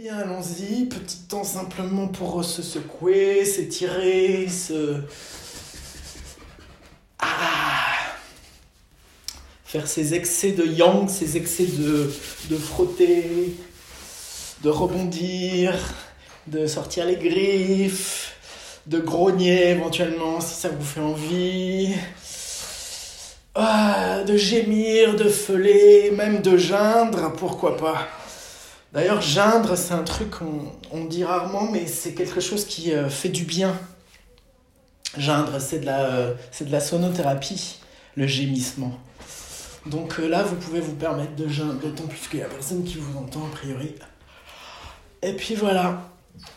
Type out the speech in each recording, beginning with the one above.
bien, allons-y. Petit temps simplement pour se secouer, s'étirer, se. Ah Faire ces excès de yang, ces excès de, de frotter, de rebondir, de sortir les griffes, de grogner éventuellement si ça vous fait envie. Ah, de gémir, de feuler, même de geindre, pourquoi pas. D'ailleurs, geindre, c'est un truc qu'on on dit rarement, mais c'est quelque chose qui euh, fait du bien. Geindre, c'est de, la, euh, sonothérapie, le gémissement. Donc euh, là, vous pouvez vous permettre de geindre, d'autant plus qu'il n'y a personne qui vous entend, a priori. Et puis voilà.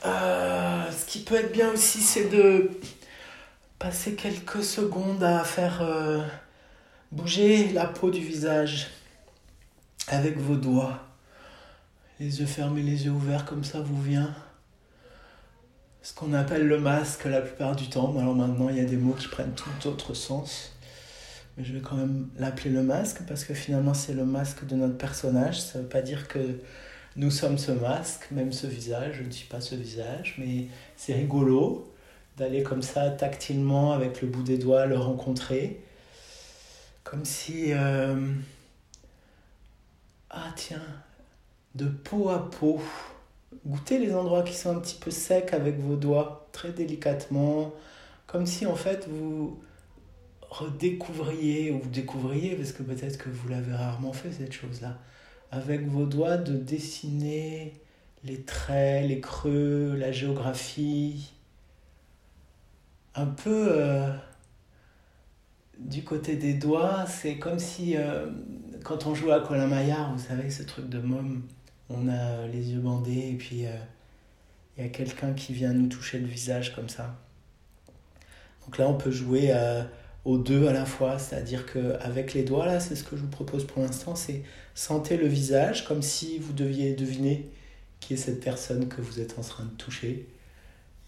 ce qui peut être bien aussi, c'est de passer quelques secondes à faire bouger la peau du visage avec vos doigts les yeux fermés, les yeux ouverts, comme ça vous vient ce qu'on appelle le masque la plupart du temps. Alors maintenant, il y a des mots qui prennent tout autre sens. Mais je vais quand même l'appeler le masque parce que finalement, c'est le masque de notre personnage. Ça ne veut pas dire que nous sommes ce masque, même ce visage. Je ne suis pas ce visage, mais c'est rigolo d'aller comme ça tactilement avec le bout des doigts le rencontrer. Comme si... Euh, ah tiens, de peau à peau. Goûtez les endroits qui sont un petit peu secs avec vos doigts, très délicatement, comme si en fait vous redécouvriez, ou vous découvriez, parce que peut-être que vous l'avez rarement fait cette chose-là, avec vos doigts de dessiner les traits, les creux, la géographie, un peu euh, du côté des doigts, c'est comme si euh, quand on joue à Colin Maillard, vous savez, ce truc de môme, on a les yeux bandés et puis euh, il y a quelqu'un qui vient nous toucher le visage comme ça. Donc là, on peut jouer euh, aux deux à la fois, c'est-à-dire qu'avec les doigts, là, c'est ce que je vous propose pour l'instant, c'est sentir le visage comme si vous deviez deviner qui est cette personne que vous êtes en train de toucher.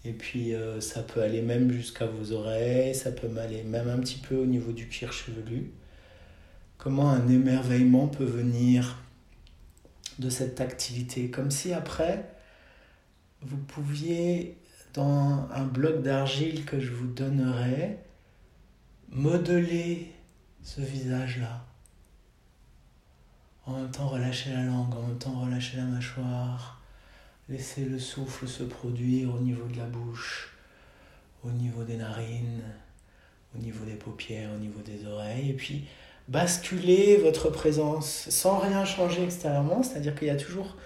Et puis euh, ça peut aller même jusqu'à vos oreilles, ça peut aller même un petit peu au niveau du cuir chevelu. Comment un émerveillement peut venir de cette activité, comme si après, vous pouviez, dans un bloc d'argile que je vous donnerai, modeler ce visage-là. En même temps, relâcher la langue, en même temps, relâcher la mâchoire. Laisser le souffle se produire au niveau de la bouche, au niveau des narines, au niveau des paupières, au niveau des oreilles. Et puis, basculer votre présence sans rien changer extérieurement, c'est-à-dire qu'il y a toujours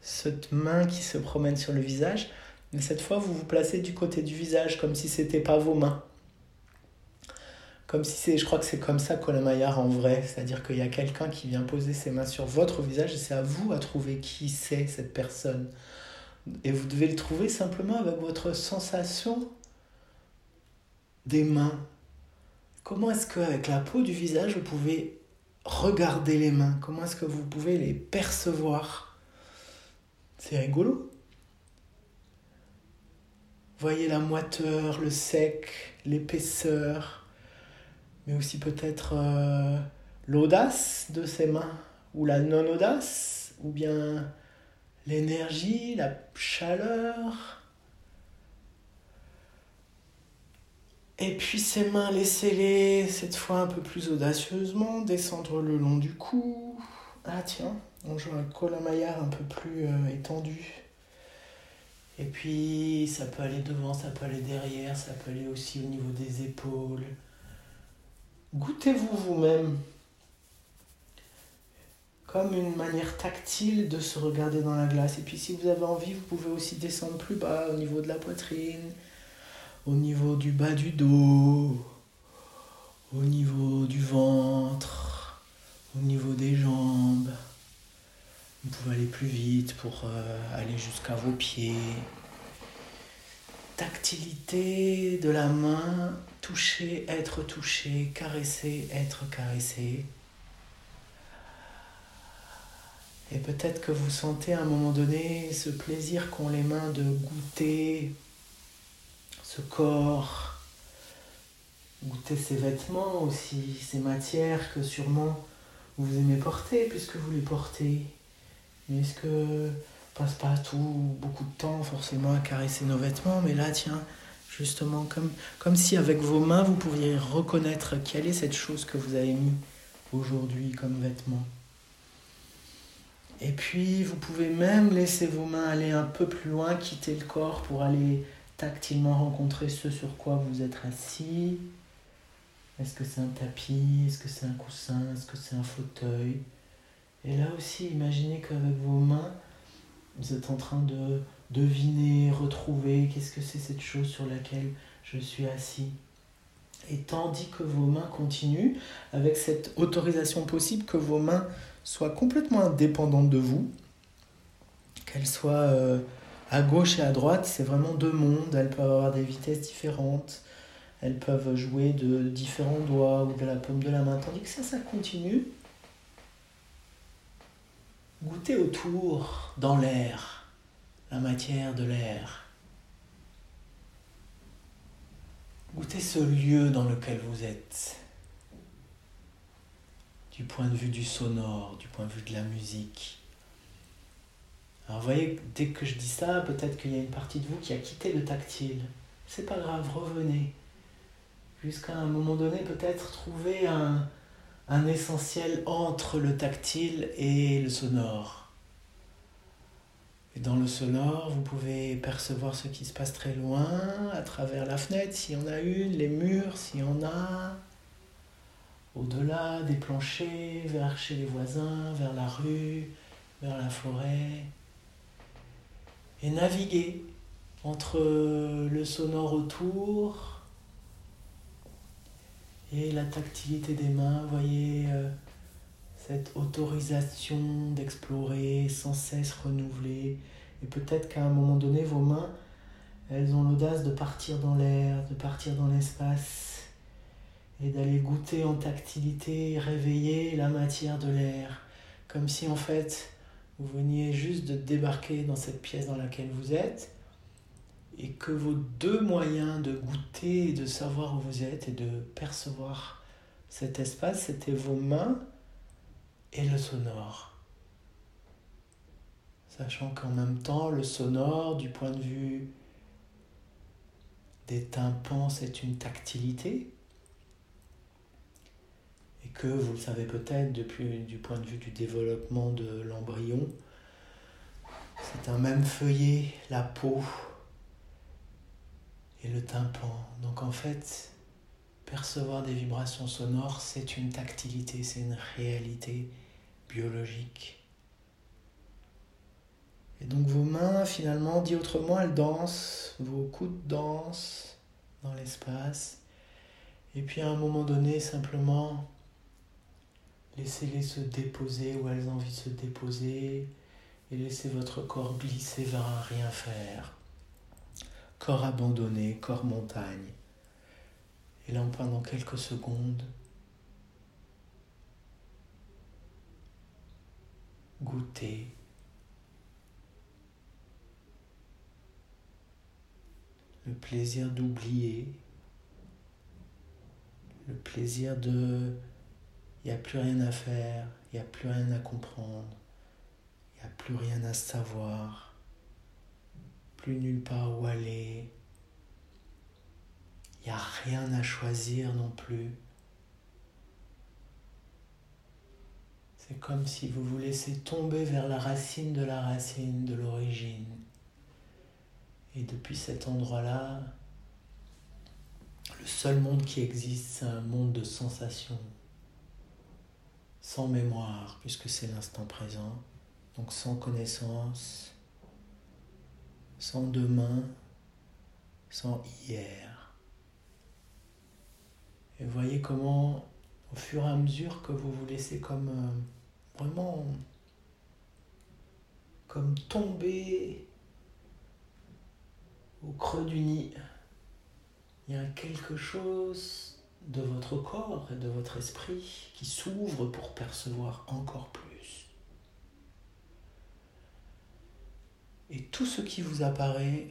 cette main qui se promène sur le visage, mais cette fois vous vous placez du côté du visage comme si c'était pas vos mains. Comme si c'est, je crois que c'est comme ça Maillard en vrai, c'est-à-dire qu'il y a quelqu'un qui vient poser ses mains sur votre visage et c'est à vous à trouver qui c'est cette personne. Et vous devez le trouver simplement avec votre sensation des mains, Comment est-ce qu'avec la peau du visage, vous pouvez regarder les mains? Comment est-ce que vous pouvez les percevoir? C'est rigolo. Voyez la moiteur, le sec, l'épaisseur, mais aussi peut-être euh, l'audace de ces mains, ou la non-audace, ou bien l'énergie, la chaleur. Et puis ses mains, laissez-les cette fois un peu plus audacieusement descendre le long du cou. Ah tiens, on joue un col maillard un peu plus euh, étendu. Et puis ça peut aller devant, ça peut aller derrière, ça peut aller aussi au niveau des épaules. Goûtez-vous vous-même comme une manière tactile de se regarder dans la glace. Et puis si vous avez envie, vous pouvez aussi descendre plus bas au niveau de la poitrine, au niveau du bas du dos, au niveau du ventre, au niveau des jambes. Vous pouvez aller plus vite pour euh, aller jusqu'à vos pieds. Tactilité de la main, toucher, être touché, caresser, être caressé. Et peut-être que vous sentez à un moment donné ce plaisir qu'ont les mains de goûter ce corps, goûter ces vêtements aussi, ces matières que sûrement vous aimez porter puisque vous les portez. Mais est-ce que passe pas tout beaucoup de temps forcément à caresser nos vêtements, mais là, tiens, justement, comme, comme si avec vos mains, vous pouviez reconnaître quelle est cette chose que vous avez mis aujourd'hui comme vêtement. Et puis, vous pouvez même laisser vos mains aller un peu plus loin, quitter le corps pour aller tactilement rencontrer ce sur quoi vous êtes assis. Est-ce que c'est un tapis? Est-ce que c'est un coussin? Est-ce que c'est un fauteuil? Et là aussi, imaginez qu'avec vos mains, vous êtes en train de deviner, retrouver qu'est-ce que c'est cette chose sur laquelle je suis assis. Et tandis que vos mains continuent, avec cette autorisation possible que vos mains soient complètement indépendantes de vous, qu'elles soient euh, à gauche et à droite, c'est vraiment deux mondes, elles peuvent avoir des vitesses différentes, elles peuvent jouer de différents doigts ou de la paume de la main, tandis que ça, ça continue. Goûtez autour, dans l'air, la matière de l'air. Goûtez ce lieu dans lequel vous êtes, du point de vue du sonore, du point de vue de la musique. Alors vous voyez, dès que je dis ça, peut-être qu'il y a une partie de vous qui a quitté le tactile. C'est pas grave, revenez. Jusqu'à un moment donné, peut-être trouver un, un essentiel entre le tactile et le sonore. Et dans le sonore, vous pouvez percevoir ce qui se passe très loin, à travers la fenêtre, s'il y en a une, les murs, s'il y en a, au-delà des planchers, vers chez les voisins, vers la rue, vers la forêt. Et naviguer entre le sonore autour et la tactilité des mains, voyez euh, cette autorisation d'explorer sans cesse renouvelée. Et peut-être qu'à un moment donné, vos mains, elles ont l'audace de partir dans l'air, de partir dans l'espace et d'aller goûter en tactilité, réveiller la matière de l'air, comme si en fait vous veniez juste de débarquer dans cette pièce dans laquelle vous êtes et que vos deux moyens de goûter et de savoir où vous êtes et de percevoir cet espace, c'était vos mains et le sonore. Sachant qu'en même temps, le sonore, du point de vue des tympans, c'est une tactilité. Que, vous le savez peut-être, depuis du point de vue du développement de l'embryon, c'est un même feuillet, la peau, et le tympan. Donc en fait, percevoir des vibrations sonores, c'est une tactilité, c'est une réalité biologique. Et donc vos mains, finalement, dit autrement, elles dansent, vos coudes dansent dans l'espace. Et puis à un moment donné, simplement, laissez-les se déposer où elles ont envie de se déposer et laissez votre corps glisser vers un rien faire. Corps abandonné, corps montagne. Et là, pendant quelques secondes, goûter le plaisir d'oublier, le plaisir de il n'y a plus rien à faire, il n'y a plus rien à comprendre, il n'y a plus rien à savoir plus nulle part où aller. Il n'y a rien à choisir non plus. C'est comme si vous vous laissez tomber vers la racine de la racine de l'origine. Et depuis cet endroit-là, le seul monde qui existe, c'est un monde de sensations, sans mémoire, puisque c'est l'instant présent, donc sans connaissance, sans demain, sans hier. Et voyez comment, au fur et à mesure que vous vous laissez comme euh, vraiment comme tomber au creux du nid, il y a quelque chose de votre corps et de votre esprit qui s'ouvre pour percevoir encore plus. Et tout ce qui vous apparaît,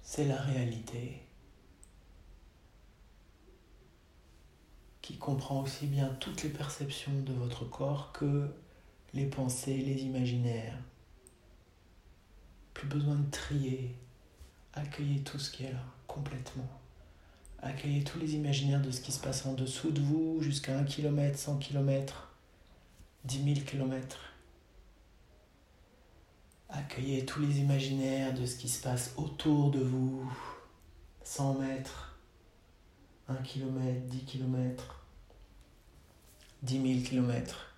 c'est la réalité qui comprend aussi bien toutes les perceptions de votre corps que les pensées, les imaginaires. Plus besoin de trier. Accueillez tout ce qui est là, complètement. Accueillez tous les imaginaires de ce qui se passe en dessous de vous, jusqu'à 1 km, 100 km, 10 000 km. Accueillez tous les imaginaires de ce qui se passe autour de vous, 100 mètres, 1 km, 10 km, 10 000 km.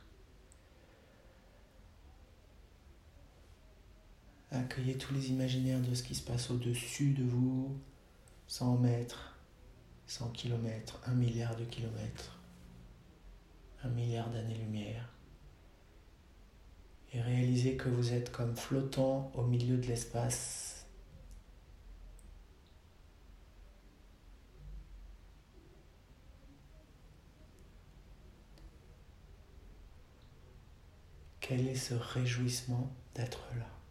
Accueillez tous les imaginaires de ce qui se passe au-dessus de vous, 100 mètres, 100 km, 1 milliard de kilomètres, 1 milliard d'années-lumière. Et réalisez que vous êtes comme flottant au milieu de l'espace. Quel est ce réjouissement d'être là?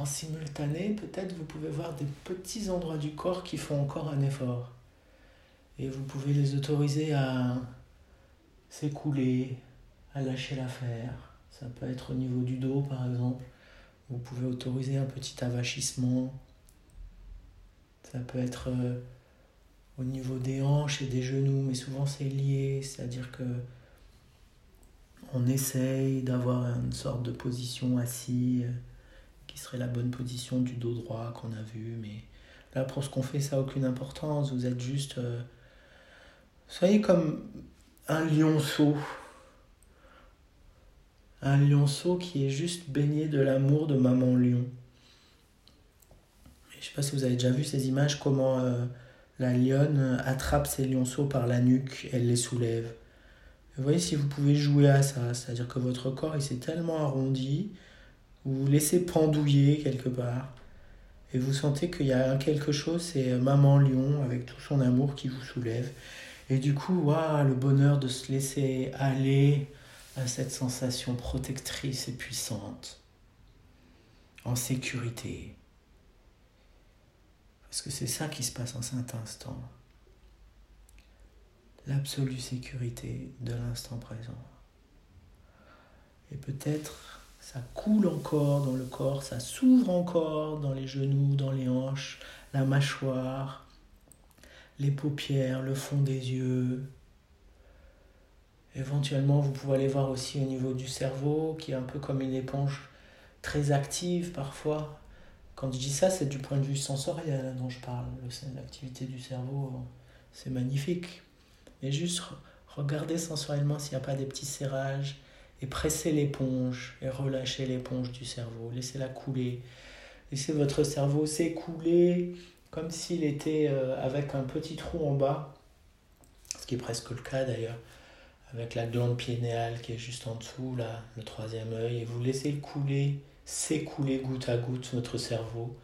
En simultané, peut-être vous pouvez voir des petits endroits du corps qui font encore un effort. Et vous pouvez les autoriser à s'écouler, à lâcher l'affaire. Ça peut être au niveau du dos, par exemple. Vous pouvez autoriser un petit avachissement. Ça peut être euh, au niveau des hanches et des genoux, mais souvent c'est lié, c'est-à-dire que on essaye d'avoir une sorte de position assise qui serait la bonne position du dos droit qu'on a vu. Mais là, pour ce qu'on fait, ça n'a aucune importance. Vous êtes juste. Euh, soyez comme un lionceau. Un lionceau qui est juste baigné de l'amour de maman lion. je ne sais pas si vous avez déjà vu ces images, comment euh, la lionne attrape ses lionceaux par la nuque, elle les soulève. Vous voyez si vous pouvez jouer à ça, c'est-à-dire que votre corps il s'est tellement arrondi vous vous laissez pendouiller quelque part. Et vous sentez qu'il y a quelque chose, c'est Maman Lion avec tout son amour qui vous soulève. Et du coup, waouh, le bonheur de se laisser aller à cette sensation protectrice et puissante, en sécurité. Parce que c'est ça qui se passe en cet instant. L'absolue sécurité de l'instant présent. Et peut-être ça coule encore dans le corps, ça s'ouvre encore dans les genoux, dans les hanches, la mâchoire, les paupières, le fond des yeux. Éventuellement, vous pouvez aller voir aussi au niveau du cerveau, qui est un peu comme une éponge très active parfois. Quand je dis ça, c'est du point de vue sensoriel dont je parle. L'activité du cerveau, c'est magnifique. Mais juste regardez sensoriellement s'il n'y a pas des petits serrages, et pressez l'éponge et relâchez l'éponge du cerveau. Laissez-la couler. Laissez votre cerveau s'écouler comme s'il était euh, avec un petit trou en bas, ce qui est presque le cas d'ailleurs, avec la glande pinéale qui est juste en dessous, là, le troisième œil, et vous laissez le couler, s'écouler goutte à goutte votre cerveau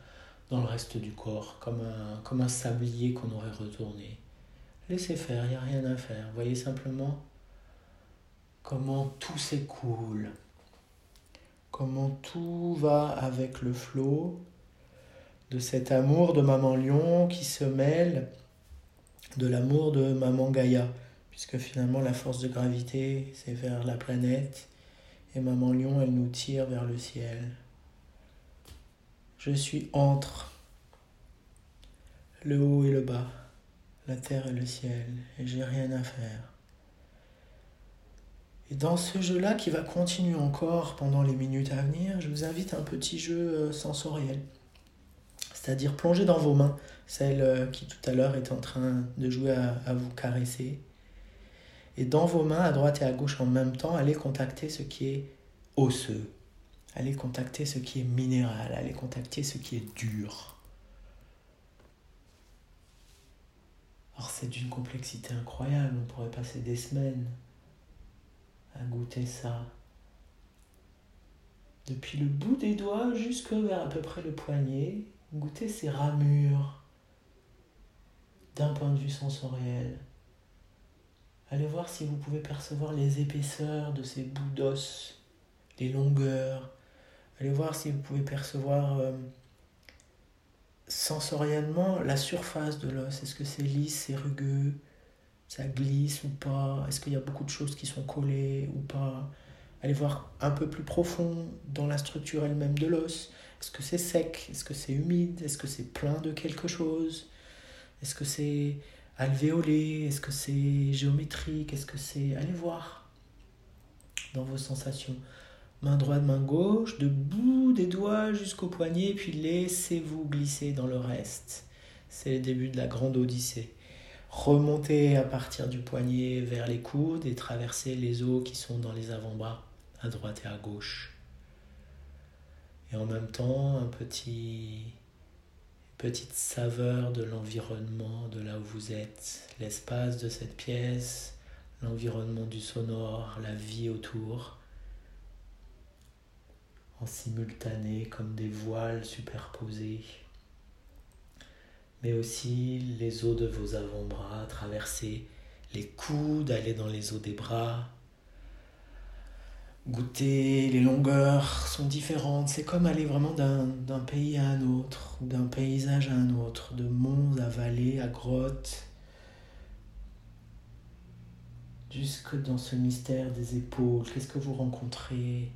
dans le reste du corps, comme un, comme un sablier qu'on aurait retourné. Laissez faire, il n'y a rien à faire. Voyez simplement comment tout s'écoule, comment tout va avec le flot de cet amour de maman lion qui se mêle de l'amour de maman Gaïa, puisque finalement la force de gravité c'est vers la planète et maman lion elle nous tire vers le ciel. Je suis entre le haut et le bas, la terre et le ciel, et j'ai rien à faire. Et dans ce jeu-là, qui va continuer encore pendant les minutes à venir, je vous invite à un petit jeu euh, sensoriel. C'est-à-dire plonger dans vos mains, celle euh, qui tout à l'heure était en train de jouer à, vous caresser. Et dans vos mains, à droite et à gauche en même temps, allez contacter ce qui est osseux. Allez contacter ce qui est minéral. Allez contacter ce qui est dur. Alors c'est d'une complexité incroyable. On pourrait passer des semaines à goûter ça. Depuis le bout des doigts jusque vers à peu près le poignet, goûter ces ramures d'un point de vue sensoriel. Allez voir si vous pouvez percevoir les épaisseurs de ces bouts d'os, les longueurs. Allez voir si vous pouvez percevoir euh, sensoriellement la surface de l'os. Est-ce que c'est lisse, c'est rugueux? Ça glisse ou pas? Est-ce qu'il y a beaucoup de choses qui sont collées ou pas? Allez voir un peu plus profond dans la structure elle-même de l'os. Est-ce que c'est sec? Est-ce que c'est humide? Est-ce que c'est plein de quelque chose? Est-ce que c'est alvéolé? Est-ce que c'est géométrique? Est-ce que c'est... Allez voir dans vos sensations. Main droite, main gauche, de bout des doigts jusqu'au poignet, puis laissez-vous glisser dans le reste. C'est le début de la grande odyssée. Remontez à partir du poignet vers les coudes et traversez les os qui sont dans les avant-bras, à droite et à gauche. Et en même temps, un petit petite saveur de l'environnement, de là où vous êtes, l'espace de cette pièce, l'environnement du sonore, la vie autour, en simultané comme des voiles superposés aussi les os de vos avant-bras, traverser les coudes, aller dans les os des bras. Goûter, les longueurs sont différentes. C'est comme aller vraiment d'un pays à un autre, d'un paysage à un autre, de monts à vallées, à grottes, jusque dans ce mystère des épaules. Qu'est-ce que vous rencontrez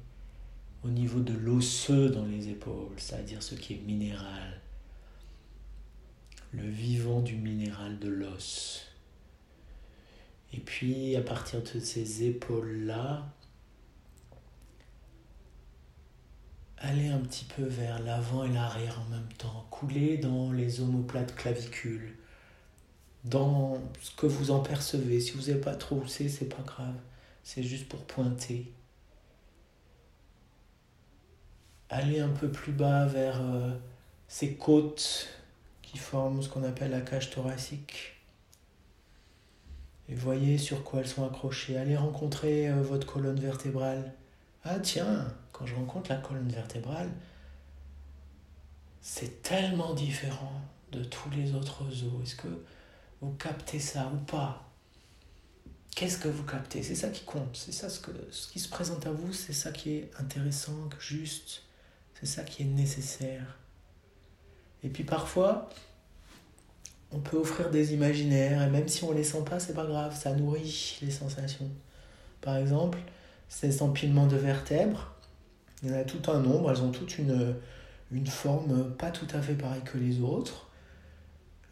au niveau de l'osseux dans les épaules, c'est-à-dire ce qui est minéral? Le vivant du minéral de l'os. Et puis à partir de ces épaules-là, allez un petit peu vers l'avant et l'arrière en même temps, couler dans les omoplates clavicules, dans ce que vous en percevez. Si vous n'avez pas trop où c'est, c'est pas grave, c'est juste pour pointer. Allez un peu plus bas vers euh, ces côtes qui forment ce qu'on appelle la cage thoracique. Et voyez sur quoi elles sont accrochées. Allez rencontrer euh, votre colonne vertébrale. Ah tiens, quand je rencontre la colonne vertébrale, c'est tellement différent de tous les autres os. Est-ce que vous captez ça ou pas? Qu'est-ce que vous captez? C'est ça qui compte. C'est ça ce, que, ce qui se présente à vous. C'est ça qui est intéressant, juste. C'est ça qui est nécessaire. Et puis parfois, on peut offrir des imaginaires, et même si on les sent pas, c'est pas grave, ça nourrit les sensations. Par exemple, ces empilements de vertèbres, il y en a tout un nombre, elles ont toutes une, forme pas tout à fait pareille que les autres,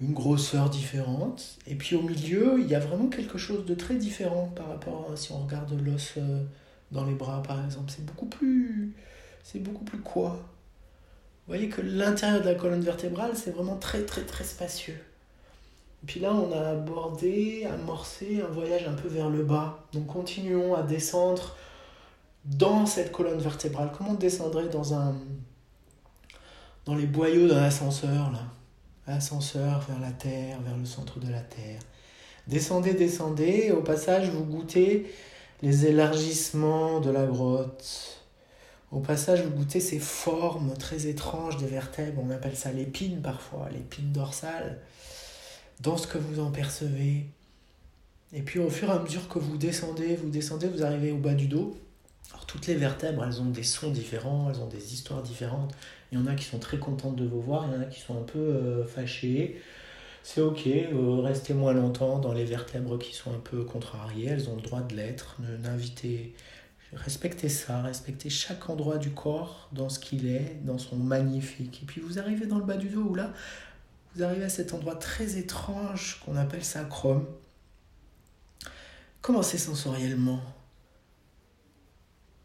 une grosseur différente, et puis au milieu, il y a vraiment quelque chose de très différent par rapport à si on regarde l'os euh, dans les bras par exemple. C'est beaucoup plus. C'est beaucoup plus quoi vous voyez que l'intérieur de la colonne vertébrale, c'est vraiment très très très spacieux. Et puis là, on a abordé, amorcé un voyage un peu vers le bas. Donc continuons à descendre dans cette colonne vertébrale. Comment on descendrait dans un dans les boyaux d'un ascenseur là? Ascenseur vers la terre, vers le centre de la terre. Descendez, descendez, au passage, vous goûtez les élargissements de la grotte au passage, vous goûtez ces formes très étranges des vertèbres, on appelle ça l'épine parfois, l'épine dorsale, dans ce que vous en percevez. Et puis au fur et à mesure que vous descendez, vous descendez, vous arrivez au bas du dos. Alors toutes les vertèbres, elles ont des sons différents, elles ont des histoires différentes. Il y en a qui sont très contentes de vous voir, il y en a qui sont un peu euh, fâchées. C'est ok, euh, restez moins longtemps dans les vertèbres qui sont un peu contrariées, elles ont le droit de l'être. N'invitez Respectez ça, respectez chaque endroit du corps dans ce qu'il est, dans son magnifique. Et puis vous arrivez dans le bas du dos où là, vous arrivez à cet endroit très étrange qu'on appelle sacrum. Comment c'est sensoriellement?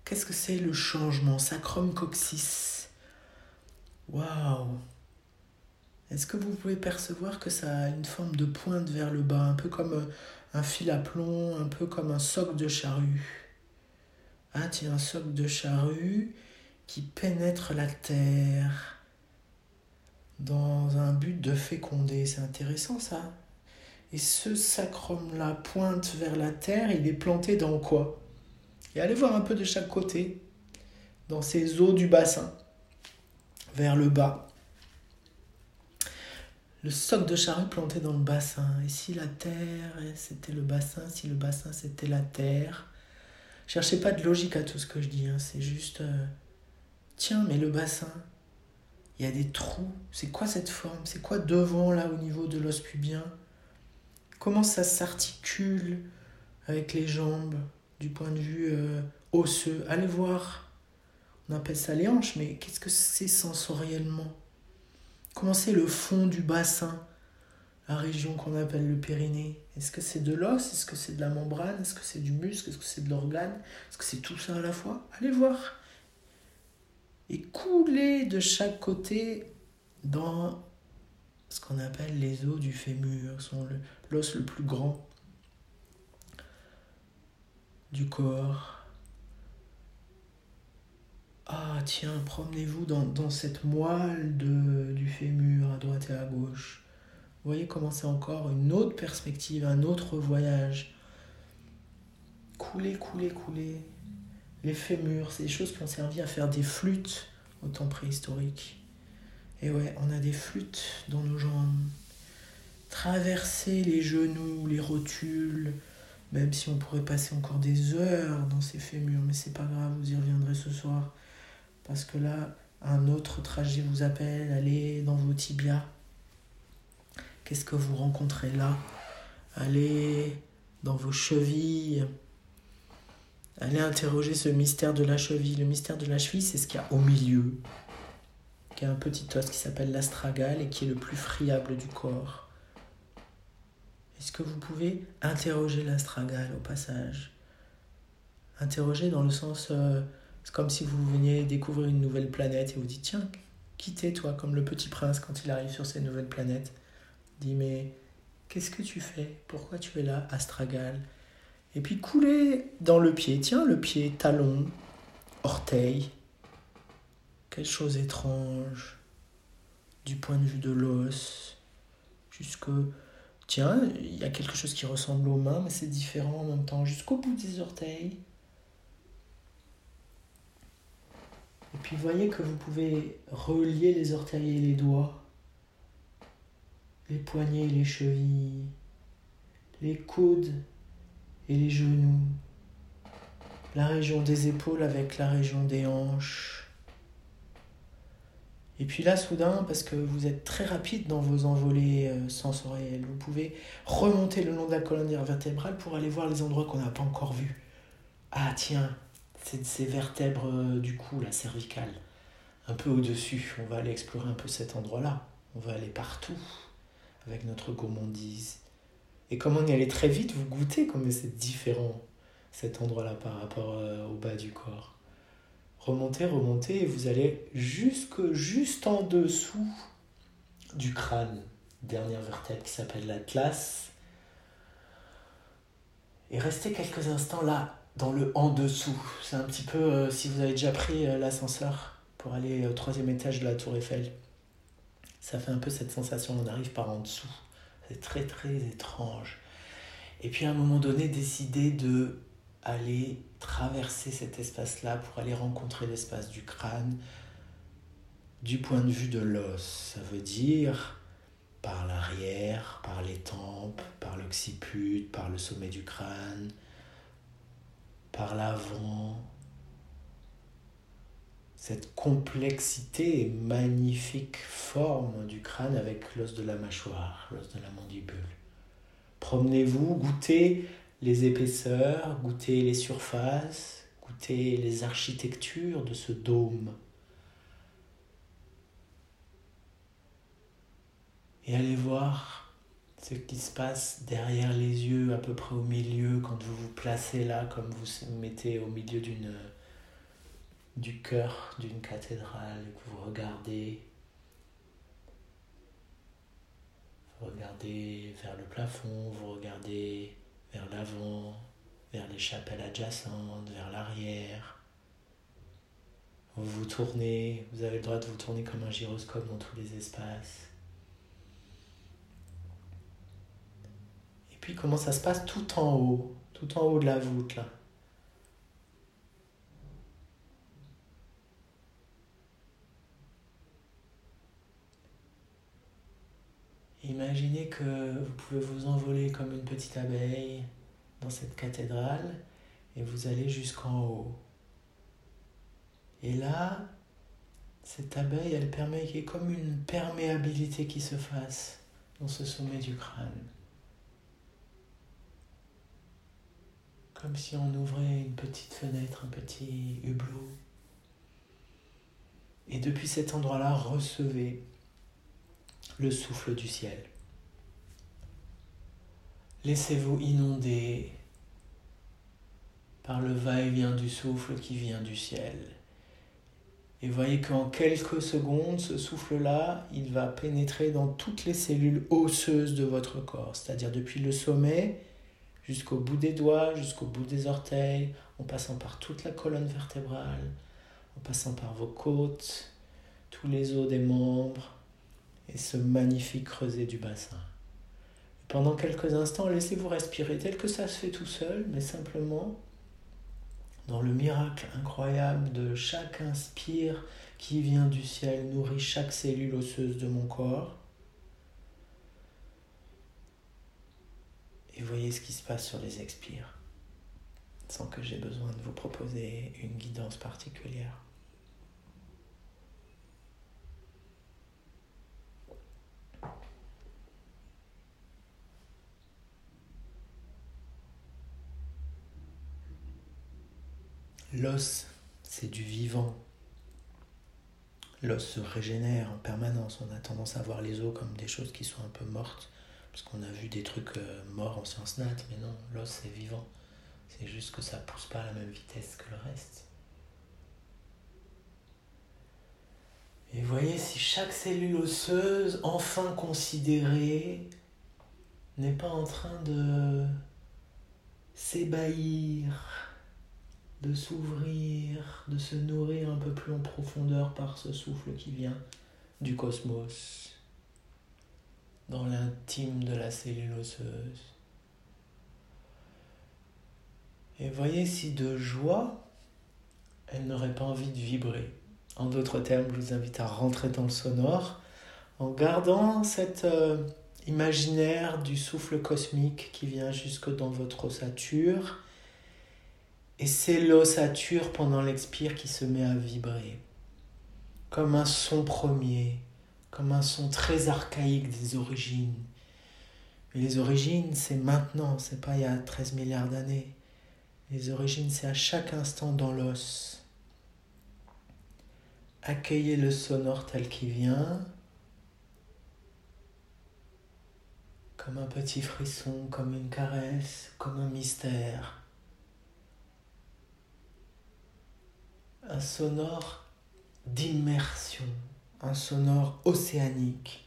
Qu'est-ce que c'est le changement? Sacrum coccyx. Waouh Est-ce que vous pouvez percevoir que ça a une forme de pointe vers le bas, un peu comme un fil à plomb, un peu comme un soc de charrue? Ah, as un socle de charrue qui pénètre la terre dans un but de féconder. C'est intéressant ça. Et ce sacrum-là pointe vers la terre, il est planté dans quoi? Et allez voir un peu de chaque côté, dans ces eaux du bassin, vers le bas. Le socle de charrue planté dans le bassin. Et si la terre, c'était le bassin, si le bassin, c'était la terre, Cherchez pas de logique à tout ce que je dis, hein. c'est juste. Euh, tiens, mais le bassin, il y a des trous. C'est quoi cette forme? C'est quoi devant, là, au niveau de l'os pubien? Comment ça s'articule avec les jambes du point de vue euh, osseux? Allez voir, on appelle ça les hanches, mais qu'est-ce que c'est sensoriellement? Comment c'est le fond du bassin, la région qu'on appelle le périnée Est-ce que c'est de l'os? Est-ce que c'est de la membrane? Est-ce que c'est du muscle? Est-ce que c'est de l'organe? Est-ce que c'est tout ça à la fois? Allez voir. Et couler de chaque côté dans ce qu'on appelle les os du fémur, sont l'os le plus grand du corps. Ah tiens, promenez-vous dans, cette moelle du fémur à droite et à gauche. Vous voyez comment c'est encore une autre perspective, un autre voyage. Couler, couler, couler. Les fémurs, c'est des choses qui ont servi à faire des flûtes au temps préhistorique. Et ouais, on a des flûtes dans nos jambes. Traverser les genoux, les rotules, même si on pourrait passer encore des heures dans ces fémurs, mais c'est pas grave, vous y reviendrez ce soir. Parce que là, un autre trajet vous appelle, allez dans vos tibias. Qu'est-ce que vous rencontrez là? Allez dans vos chevilles. Allez interroger ce mystère de la cheville. Le mystère de la cheville, c'est ce qu'il y a au milieu qui a un petit os qui s'appelle l'astragale et qui est le plus friable du corps. Est-ce que vous pouvez interroger l'astragale au passage? Interroger dans le sens, euh, c'est comme si vous veniez découvrir une nouvelle planète et vous dites, tiens, quittez toi comme le petit prince quand il arrive sur cette nouvelle planète. Mais qu'est-ce que tu fais? Pourquoi tu es là, astragale Et puis couler dans le pied, tiens, le pied, talon, orteil, quelque chose étrange du point de vue de l'os, jusque tiens, il y a quelque chose qui ressemble aux mains, mais c'est différent en même temps, jusqu'au bout des orteils. Et puis voyez que vous pouvez relier les orteils et les doigts, les poignets et les chevilles, les coudes et les genoux, la région des épaules avec la région des hanches et puis là, soudain, parce que vous êtes très rapide dans vos envolées euh, sensorielles, vous pouvez remonter le long de la colonne vertébrale pour aller voir les endroits qu'on n'a pas encore vus. Ah tiens, c'est ces vertèbres euh, du cou, la cervicale, un peu au-dessus. On va aller explorer un peu cet endroit-là. On va aller partout avec notre gourmandise. Et comme on y allait très vite, vous goûtez comme c'est différent cet endroit-là par rapport euh, au bas du corps remontez, remontez, et vous allez jusque, juste en dessous du crâne. Dernière vertèbre qui s'appelle l'atlas. Et restez quelques instants là, dans le en dessous. C'est un petit peu euh, si vous avez déjà pris euh, l'ascenseur pour aller au troisième étage de la tour Eiffel. Ça fait un peu cette sensation, on arrive par en dessous. C'est très très étrange. Et puis à un moment donné, décider de aller traverser cet espace-là pour aller rencontrer l'espace du crâne du point de vue de l'os. Ça veut dire par l'arrière, par les tempes, par l'occiput, par le sommet du crâne, par l'avant. Cette complexité et magnifique forme du crâne avec l'os de la mâchoire, l'os de la mandibule. Promenez-vous, goûtez les épaisseurs, goûter les surfaces, goûter les architectures de ce dôme. Et allez voir ce qui se passe derrière les yeux, à peu près au milieu, quand vous vous placez là, comme vous vous mettez au milieu d'une du cœur d'une cathédrale, que vous regardez. Vous regardez vers le plafond, vous regardez vers l'avant, vers les chapelles adjacentes, vers l'arrière. Vous vous tournez, vous avez le droit de vous tourner comme un gyroscope dans tous les espaces. Et puis comment ça se passe tout en haut, tout en haut de la voûte là? Imaginez que vous pouvez vous envoler comme une petite abeille dans cette cathédrale et vous allez jusqu'en haut. Et là, cette abeille, elle permet qu'il y ait comme une perméabilité qui se fasse dans ce sommet du crâne. Comme si on ouvrait une petite fenêtre, un petit hublot. Et depuis cet endroit-là, recevez le souffle du ciel. Laissez-vous inonder par le va-et-vient du souffle qui vient du ciel. Et voyez qu'en quelques secondes, ce souffle-là, il va pénétrer dans toutes les cellules osseuses de votre corps, c'est-à-dire depuis le sommet jusqu'au bout des doigts, jusqu'au bout des orteils, en passant par toute la colonne vertébrale, en passant par vos côtes, tous les os des membres et ce magnifique creuset du bassin. Pendant quelques instants, laissez-vous respirer tel que ça se fait tout seul, mais simplement dans le miracle incroyable de chaque inspire qui vient du ciel, nourrit chaque cellule osseuse de mon corps. Et voyez ce qui se passe sur les expires, sans que j'ai besoin de vous proposer une guidance particulière. L'os, c'est du vivant. L'os se régénère en permanence. On a tendance à voir les os comme des choses qui sont un peu mortes, parce qu'on a vu des trucs euh, morts en sciences nat, mais non, l'os c'est vivant. C'est juste que ça pousse pas à la même vitesse que le reste. Et voyez si chaque cellule osseuse, enfin considérée, n'est pas en train de s'ébahir de s'ouvrir, de se nourrir un peu plus en profondeur par ce souffle qui vient du cosmos, dans l'intime de la cellule osseuse. Et voyez si de joie, elle n'aurait pas envie de vibrer. En d'autres termes, je vous invite à rentrer dans le sonore en gardant cet euh, imaginaire du souffle cosmique qui vient jusque dans votre ossature et c'est l'ossature pendant l'expire qui se met à vibrer, comme un son premier, comme un son très archaïque des origines. Mais les origines, c'est maintenant, c'est pas il y a 13 milliards d'années. Les origines, c'est à chaque instant dans l'os. Accueillez le sonore tel qu'il vient, comme un petit frisson, comme une caresse, comme un mystère. Un sonore d'immersion, un sonore océanique.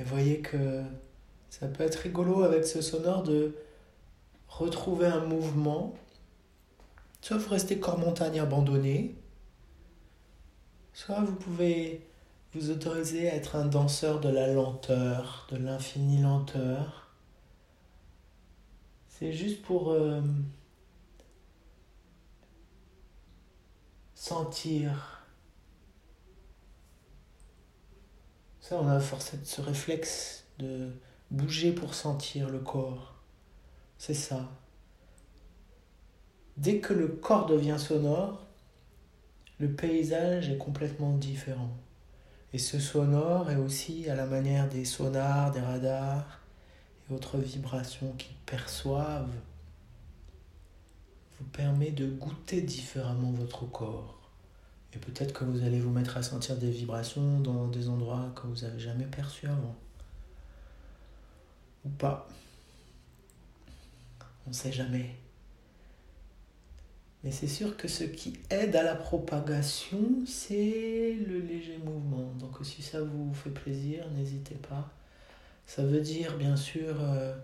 Et voyez que ça peut être rigolo avec ce sonore de retrouver un mouvement. Soit vous restez corps montagne abandonné, soit vous pouvez vous autoriser à être un danseur de la lenteur, de l'infinie lenteur. C'est juste pour euh, sentir on a forcément ce réflexe de bouger pour sentir le corps. C'est ça. Dès que le corps devient sonore, le paysage est complètement différent. Et ce sonore est aussi à la manière des sonars, des radars et autres vibrations qui perçoivent, vous permet de goûter différemment votre corps. Et peut-être que vous allez vous mettre à sentir des vibrations dans des endroits que vous n'avez jamais perçus avant. Ou pas. On ne sait jamais. Mais c'est sûr que ce qui aide à la propagation, c'est le léger mouvement. Donc si ça vous fait plaisir, n'hésitez pas. Ça veut dire bien sûr euh,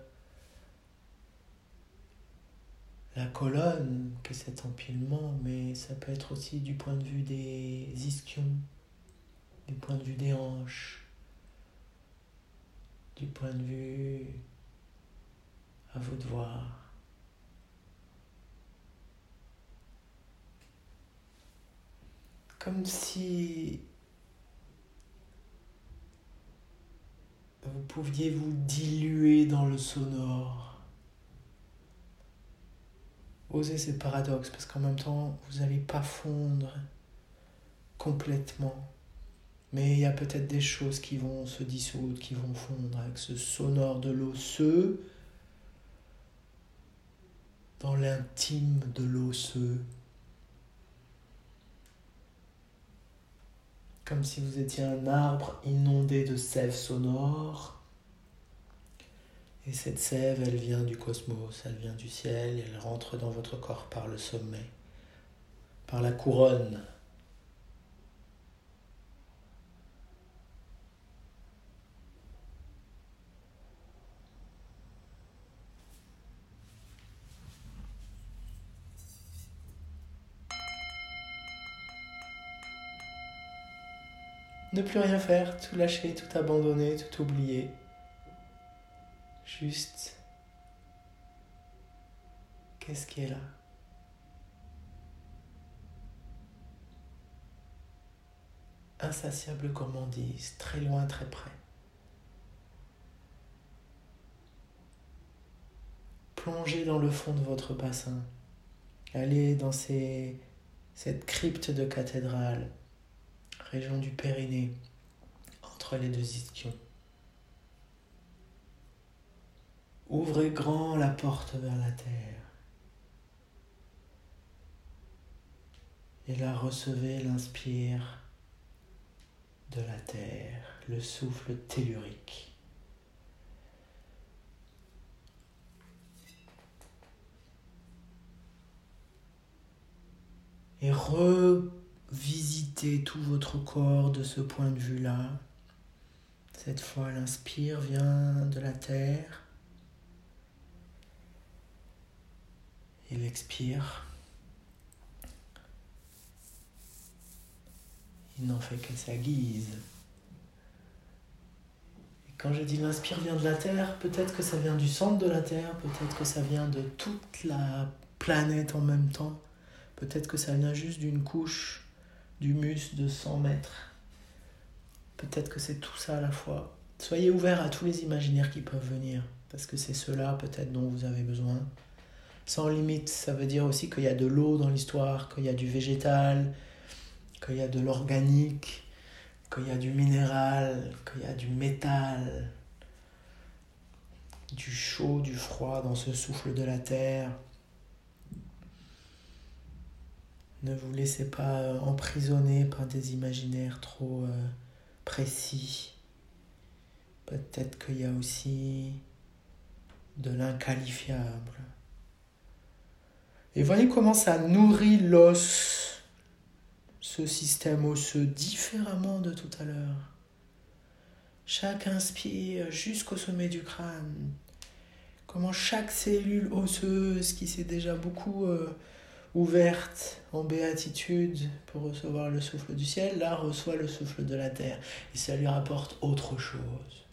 la colonne, que cet empilement, mais ça peut être aussi du point de vue des ischions, du point de vue des hanches, du point de vue À vous de voir. Comme si vous pouviez vous diluer dans le sonore. Osez ces paradoxes parce qu'en même temps, vous n'allez pas fondre complètement. Mais il y a peut-être des choses qui vont se dissoudre, qui vont fondre avec ce sonore de l'osseux dans l'intime de l'osseux. Comme si vous étiez un arbre inondé de sève sonore. Et cette sève, elle vient du cosmos, elle vient du ciel, elle rentre dans votre corps par le sommet, par la couronne. Ne plus rien faire, tout lâcher, tout abandonner, tout oublier. Juste, qu'est-ce qui est là? Insatiable gourmandise, très loin, très près. Plongez dans le fond de votre bassin. Allez dans cette crypte de cathédrale région du Périnée, entre les deux ischions. Ouvrez grand la porte vers la terre. Et là recevez l'inspire de la terre, le souffle tellurique. Et re visitez tout votre corps de ce point de vue-là. Cette fois, l'inspire vient de la terre. Et l'expire. Il n'en fait que sa guise. Quand je dis l'inspire vient de la Terre, peut-être que ça vient du centre de la Terre, peut-être que ça vient de toute la planète en même temps, peut-être que ça vient juste d'une couche d'humus de 100 mètres. Peut-être que c'est tout ça à la fois. Soyez ouverts à tous les imaginaires qui peuvent venir, parce que c'est cela peut-être dont vous avez besoin. Sans limite, ça veut dire aussi qu'il y a de l'eau dans l'histoire, qu'il y a du végétal, qu'il y a de l'organique, qu'il y a du minéral, qu'il y a du métal, du chaud, du froid dans ce souffle de la terre. Ne vous laissez pas euh, emprisonner par des imaginaires trop euh, précis. Peut-être qu'il y a aussi de l'inqualifiable. Et voyez comment ça nourrit l'os, ce système osseux, différemment de tout à l'heure. Chaque inspire jusqu'au sommet du crâne. Comment chaque cellule osseuse qui s'est déjà beaucoup euh, ouverte en béatitude pour recevoir le souffle du ciel, là reçoit le souffle de la terre. Et ça lui rapporte autre chose.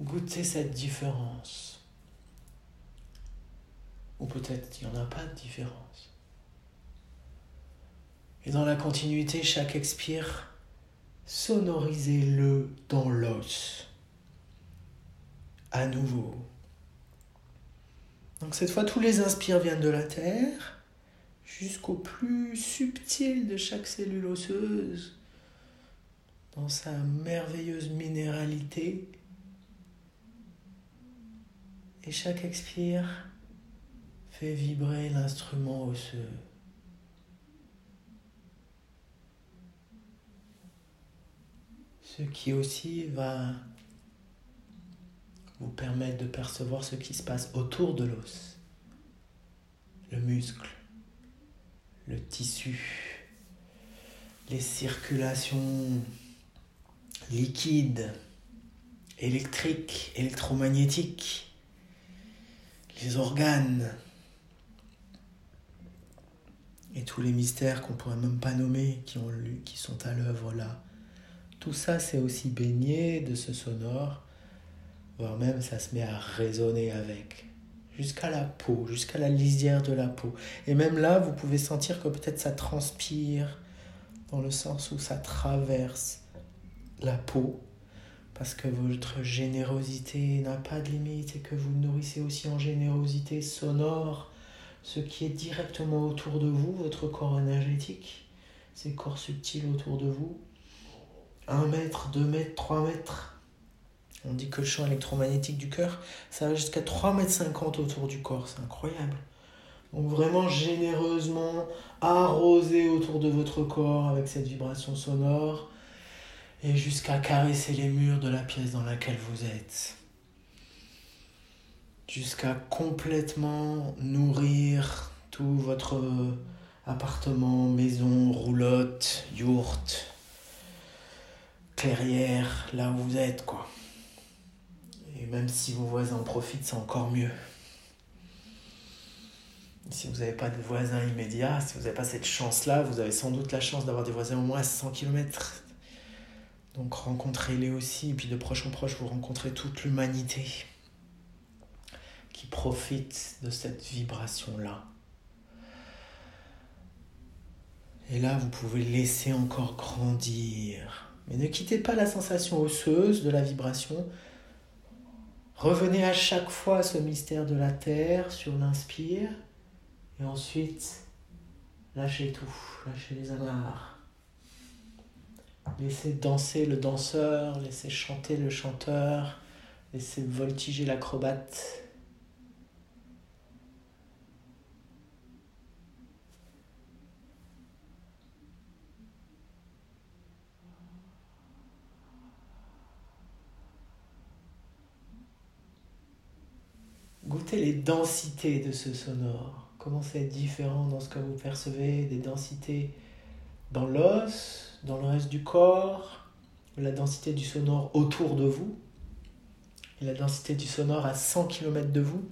Goûtez cette différence. Ou peut-être il n'y en a pas de différence. Et dans la continuité, chaque expire, sonorisez-le dans l'os. À nouveau. Donc cette fois, tous les inspires viennent de la terre jusqu'au plus subtil de chaque cellule osseuse, dans sa merveilleuse minéralité. Et chaque expire fait vibrer l'instrument osseux. Ce qui aussi va vous permettre de percevoir ce qui se passe autour de l'os, le muscle, le tissu, les circulations liquides, électriques, électromagnétiques, les organes et tous les mystères qu'on pourrait même pas nommer qui, ont, qui sont à l'œuvre là. Tout ça, c'est aussi baigné de ce sonore voire même ça se met à résonner avec, jusqu'à la peau, jusqu'à la lisière de la peau. Et même là, vous pouvez sentir que peut-être ça transpire, dans le sens où ça traverse la peau, parce que votre générosité n'a pas de limite et que vous nourrissez aussi en générosité sonore ce qui est directement autour de vous, votre corps énergétique, ces corps subtils autour de vous. Un mètre, deux mètres, trois mètres. On dit que le champ électromagnétique du cœur, ça va jusqu'à 3 mètres 50 autour du corps, c'est incroyable. Donc vraiment généreusement arroser autour de votre corps avec cette vibration sonore et jusqu'à caresser les murs de la pièce dans laquelle vous êtes. Jusqu'à complètement nourrir tout votre appartement, maison, roulotte, yourte, clairière, là où vous êtes, quoi. Et même si vos voisins en profitent, c'est encore mieux. Si vous n'avez pas de voisins immédiats, si vous n'avez pas cette chance-là, vous avez sans doute la chance d'avoir des voisins au moins à 100 km donc rencontrez-les aussi, et puis de proche en proche, vous rencontrez toute l'humanité profite de cette vibration-là. Et là, vous pouvez laisser encore grandir. Mais ne quittez pas la sensation osseuse de la vibration. Revenez à chaque fois à ce mystère de la Terre sur l'inspire. Et ensuite, lâchez tout, lâchez les amarres. Laissez danser le danseur, laissez chanter le chanteur, laissez voltiger l'acrobate. Goûtez les densités de ce sonore. Comment c'est différent dans ce que vous percevez, des densités dans l'os, dans le reste du corps, la densité du sonore autour de vous, et la densité du sonore à 100 km de vous.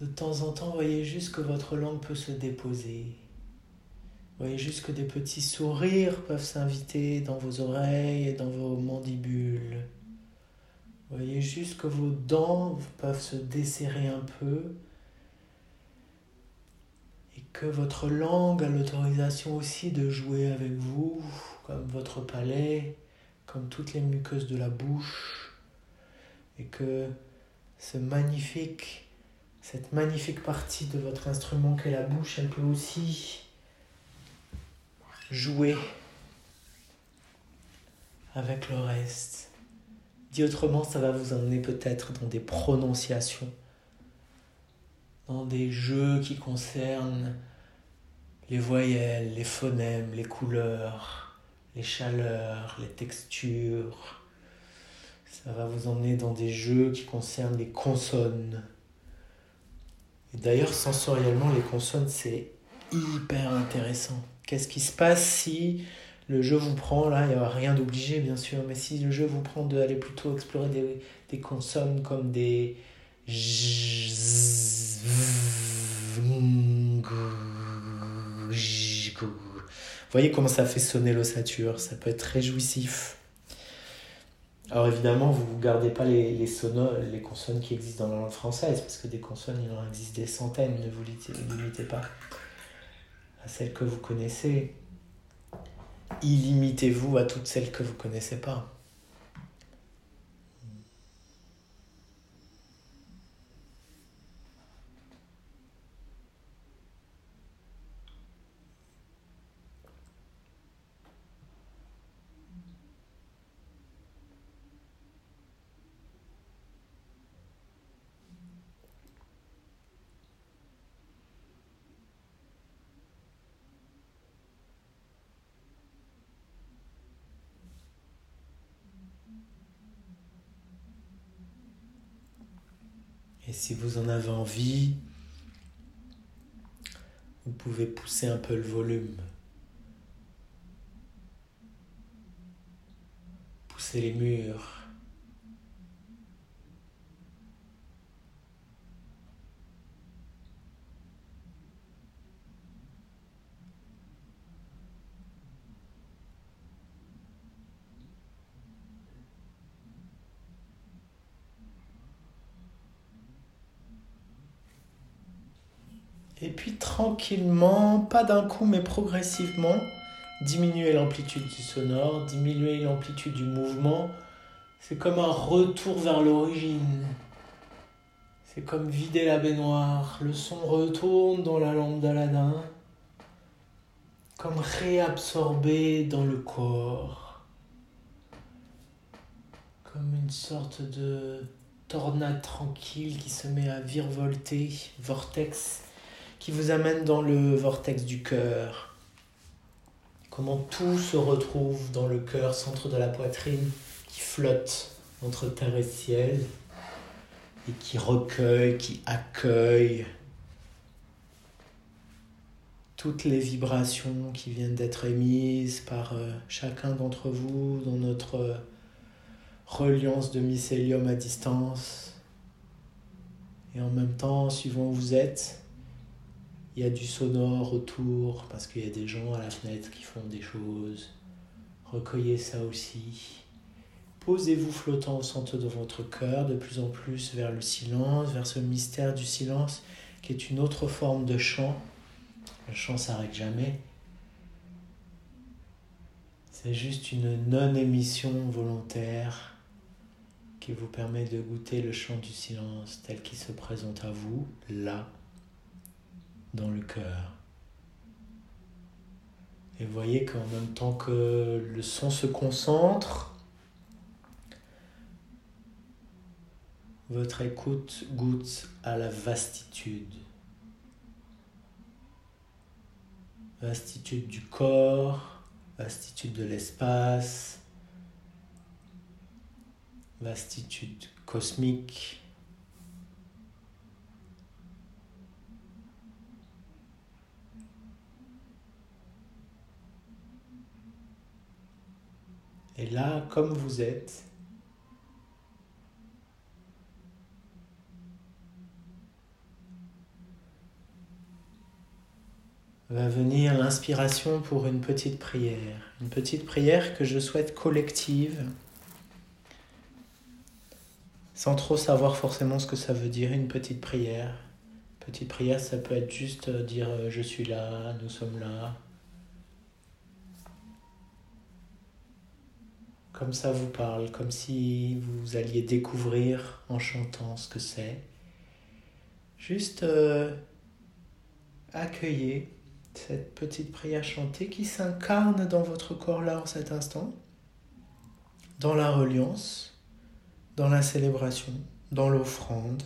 De temps en temps, voyez juste que votre langue peut se déposer. Voyez juste que des petits sourires peuvent s'inviter dans vos oreilles et dans vos mandibules. Voyez juste que vos dents peuvent se desserrer un peu que votre langue a l'autorisation aussi de jouer avec vous, comme votre palais, comme toutes les muqueuses de la bouche, et que ce magnifique, cette magnifique partie de votre instrument qu'est la bouche, elle peut aussi jouer avec le reste. Dit autrement, ça va vous emmener peut-être dans des prononciations dans des jeux qui concernent les voyelles, les phonèmes, les couleurs, les chaleurs, les textures. Ça va vous emmener dans des jeux qui concernent les consonnes. Et d'ailleurs, sensoriellement, les consonnes, c'est hyper intéressant. Qu'est-ce qui se passe si le jeu vous prend, là, il n'y a rien d'obligé, bien sûr, mais si le jeu vous prend d'aller plutôt explorer des, des consonnes comme des voyez comment ça fait sonner l'ossature, ça peut être réjouissif. Alors évidemment, vous ne gardez pas les, les, les consonnes qui existent dans la langue française, parce que des consonnes, il en existe des centaines, ne vous limitez pas à celles que vous connaissez. Illimitez-vous à toutes celles que vous ne connaissez pas. Et si vous en avez envie, vous pouvez pousser un peu le volume. Pousser les murs. Et puis tranquillement, pas d'un coup mais progressivement, diminuer l'amplitude du sonore, diminuer l'amplitude du mouvement. C'est comme un retour vers l'origine. C'est comme vider la baignoire. Le son retourne dans la lampe d'Aladin. Comme réabsorbé dans le corps. Comme une sorte de tornade tranquille qui se met à virevolter, vortex, qui vous amène dans le vortex du cœur. Comment tout se retrouve dans le cœur, centre de la poitrine, qui flotte entre terre et ciel et qui recueille, qui accueille toutes les vibrations qui viennent d'être émises par euh, chacun d'entre vous dans notre euh, reliance de mycélium à distance. Et en même temps, suivant où vous êtes, il y a du sonore autour parce qu'il y a des gens à la fenêtre qui font des choses. Recueillez ça aussi. Posez-vous flottant au centre de votre cœur, de plus en plus vers le silence, vers ce mystère du silence qui est une autre forme de chant. Le chant s'arrête jamais. C'est juste une non-émission volontaire qui vous permet de goûter le chant du silence tel qu'il se présente à vous, là, dans le cœur. Et voyez qu'en même temps que le son se concentre, Votre écoute goûte à la vastitude. Vastitude du corps, vastitude de l'espace, vastitude cosmique. Et là, comme vous êtes, va venir l'inspiration pour une petite prière. Une petite prière que je souhaite collective, sans trop savoir forcément ce que ça veut dire, une petite prière. Petite prière, ça peut être juste euh, dire euh, je suis là, nous sommes là. Comme ça vous parle, comme si vous alliez découvrir en chantant ce que c'est. Juste euh, accueillez cette petite prière chantée qui s'incarne dans votre corps là en cet instant, dans la reliance, dans la célébration, dans l'offrande,